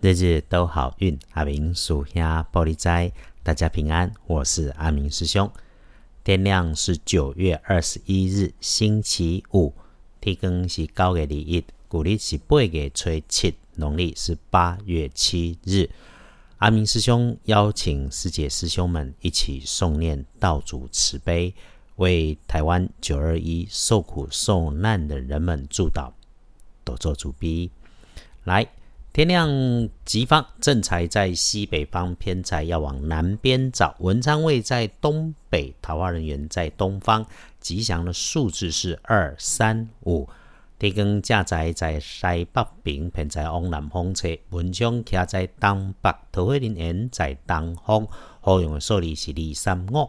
日日都好运。阿明属下玻璃斋，大家平安。我是阿明师兄。天亮是九月二十一日，星期五。天更是九月二一，古历是八月初七，农历是八月七日。阿明师兄邀请师姐师兄们一起诵念道主慈悲，为台湾九二一受苦受难的人们祝祷，多做主逼。来，天亮吉方，正财在西北方，偏财要往南边找。文昌位在东北，桃花人员在东方。吉祥的数字是二三五。地根驾宅在西北边，偏财往南方车。文昌徛在东北，桃花人缘在东方。好用的数字是二三五。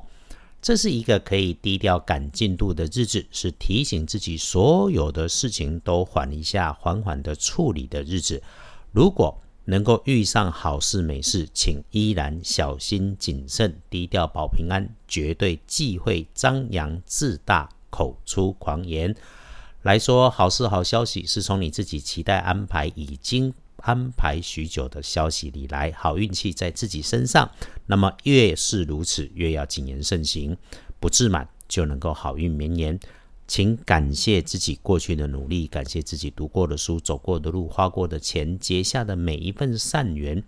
这是一个可以低调赶进度的日子，是提醒自己所有的事情都缓一下，缓缓的处理的日子。如果能够遇上好事美事，请依然小心谨慎，低调保平安，绝对忌讳张扬自大、口出狂言。来说好事好消息，是从你自己期待安排、已经安排许久的消息里来。好运气在自己身上，那么越是如此，越要谨言慎行，不自满就能够好运绵延。请感谢自己过去的努力，感谢自己读过的书、走过的路、花过的钱、结下的每一份善缘，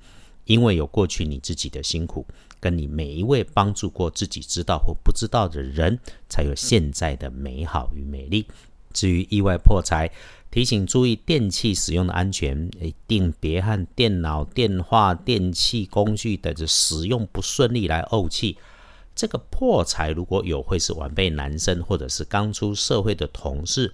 因为有过去你自己的辛苦，跟你每一位帮助过自己知道或不知道的人，才有现在的美好与美丽。至于意外破财，提醒注意电器使用的安全，一定别和电脑、电话、电器工具等着使用不顺利来怄气。这个破财如果有，会是晚辈男生或者是刚出社会的同事，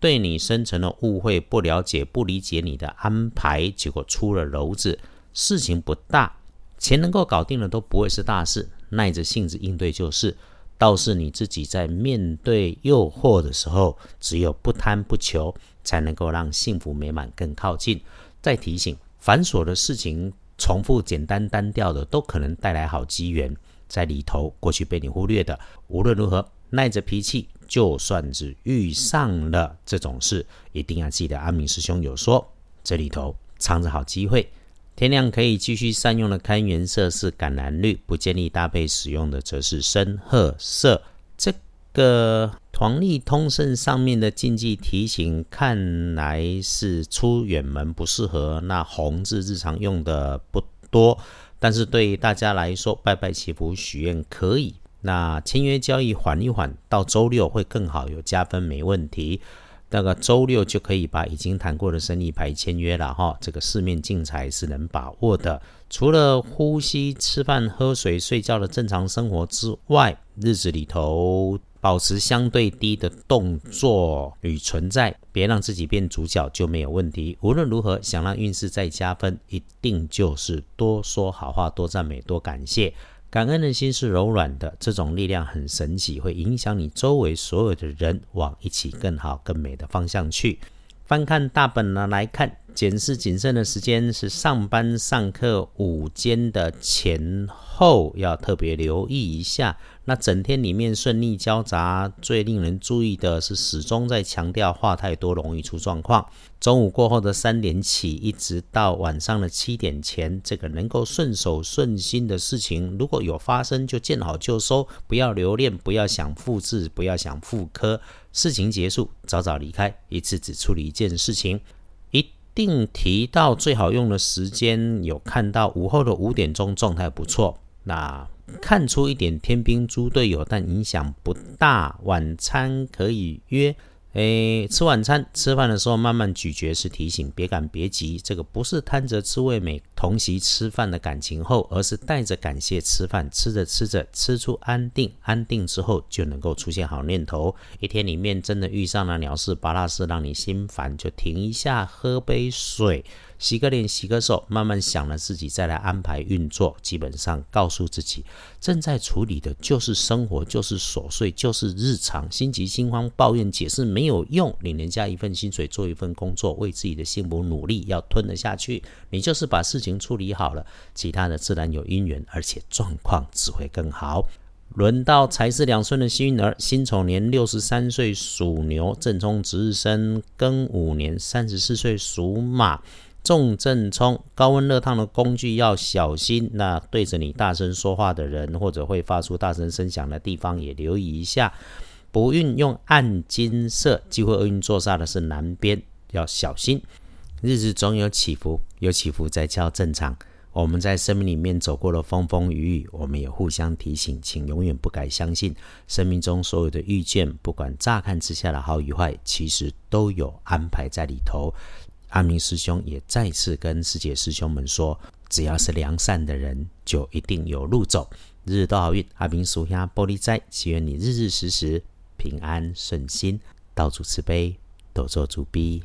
对你生成了误会、不了解、不理解你的安排，结果出了篓子。事情不大，钱能够搞定的都不会是大事，耐着性子应对就是。倒是你自己在面对诱惑的时候，只有不贪不求，才能够让幸福美满更靠近。再提醒，繁琐的事情、重复、简单、单调的，都可能带来好机缘在里头。过去被你忽略的，无论如何，耐着脾气，就算是遇上了这种事，一定要记得阿明师兄有说，这里头藏着好机会。天亮可以继续善用的开元色是橄榄绿，不建议搭配使用的则是深褐色。这个黄历通胜上面的禁忌提醒，看来是出远门不适合。那红字日常用的不多，但是对大家来说，拜拜祈福许愿可以。那签约交易缓一缓，到周六会更好，有加分没问题。那个周六就可以把已经谈过的生意牌签约了哈，这个四面进财是能把握的。除了呼吸、吃饭、喝水、睡觉的正常生活之外，日子里头保持相对低的动作与存在，别让自己变主角就没有问题。无论如何，想让运势再加分，一定就是多说好话、多赞美、多感谢。感恩的心是柔软的，这种力量很神奇，会影响你周围所有的人往一起更好、更美的方向去。翻看大本呢来看，检视谨慎的时间是上班上课午间的前后，要特别留意一下。那整天里面顺利交杂，最令人注意的是始终在强调话太多容易出状况。中午过后的三点起，一直到晚上的七点前，这个能够顺手顺心的事情，如果有发生就见好就收，不要留恋，不要想复制，不要想复刻。事情结束，早早离开，一次只处理一件事情。定提到最好用的时间，有看到午后的五点钟状态不错。那。看出一点天兵猪队友，但影响不大。晚餐可以约，诶，吃晚餐吃饭的时候慢慢咀嚼是提醒，别赶别急。这个不是贪着吃味美，同席吃饭的感情后，而是带着感谢吃饭。吃着吃着吃出安定，安定之后就能够出现好念头。一天里面真的遇上了鸟事、巴拉事，让你心烦，就停一下，喝杯水。洗个脸，洗个手，慢慢想了自己再来安排运作。基本上告诉自己，正在处理的就是生活，就是琐碎，就是日常。心急心慌，抱怨解释没有用。领人家一份薪水，做一份工作，为自己的幸福努力，要吞得下去。你就是把事情处理好了，其他的自然有因缘，而且状况只会更好。轮到财是两顺的幸运儿，辛丑年六十三岁属牛，正冲值日生；庚午年三十四岁属马。重症冲，高温热烫的工具要小心。那对着你大声说话的人，或者会发出大声声响的地方，也留意一下。不运用暗金色，机会厄运坐煞的是南边，要小心。日子总有起伏，有起伏才叫正常。我们在生命里面走过了风风雨雨，我们也互相提醒，请永远不该相信生命中所有的遇见，不管乍看之下的好与坏，其实都有安排在里头。阿明师兄也再次跟师姐师兄们说，只要是良善的人，就一定有路走。日日都好运，阿明属下玻璃斋，祈愿你日日时时平安顺心，到处慈悲，多做主逼。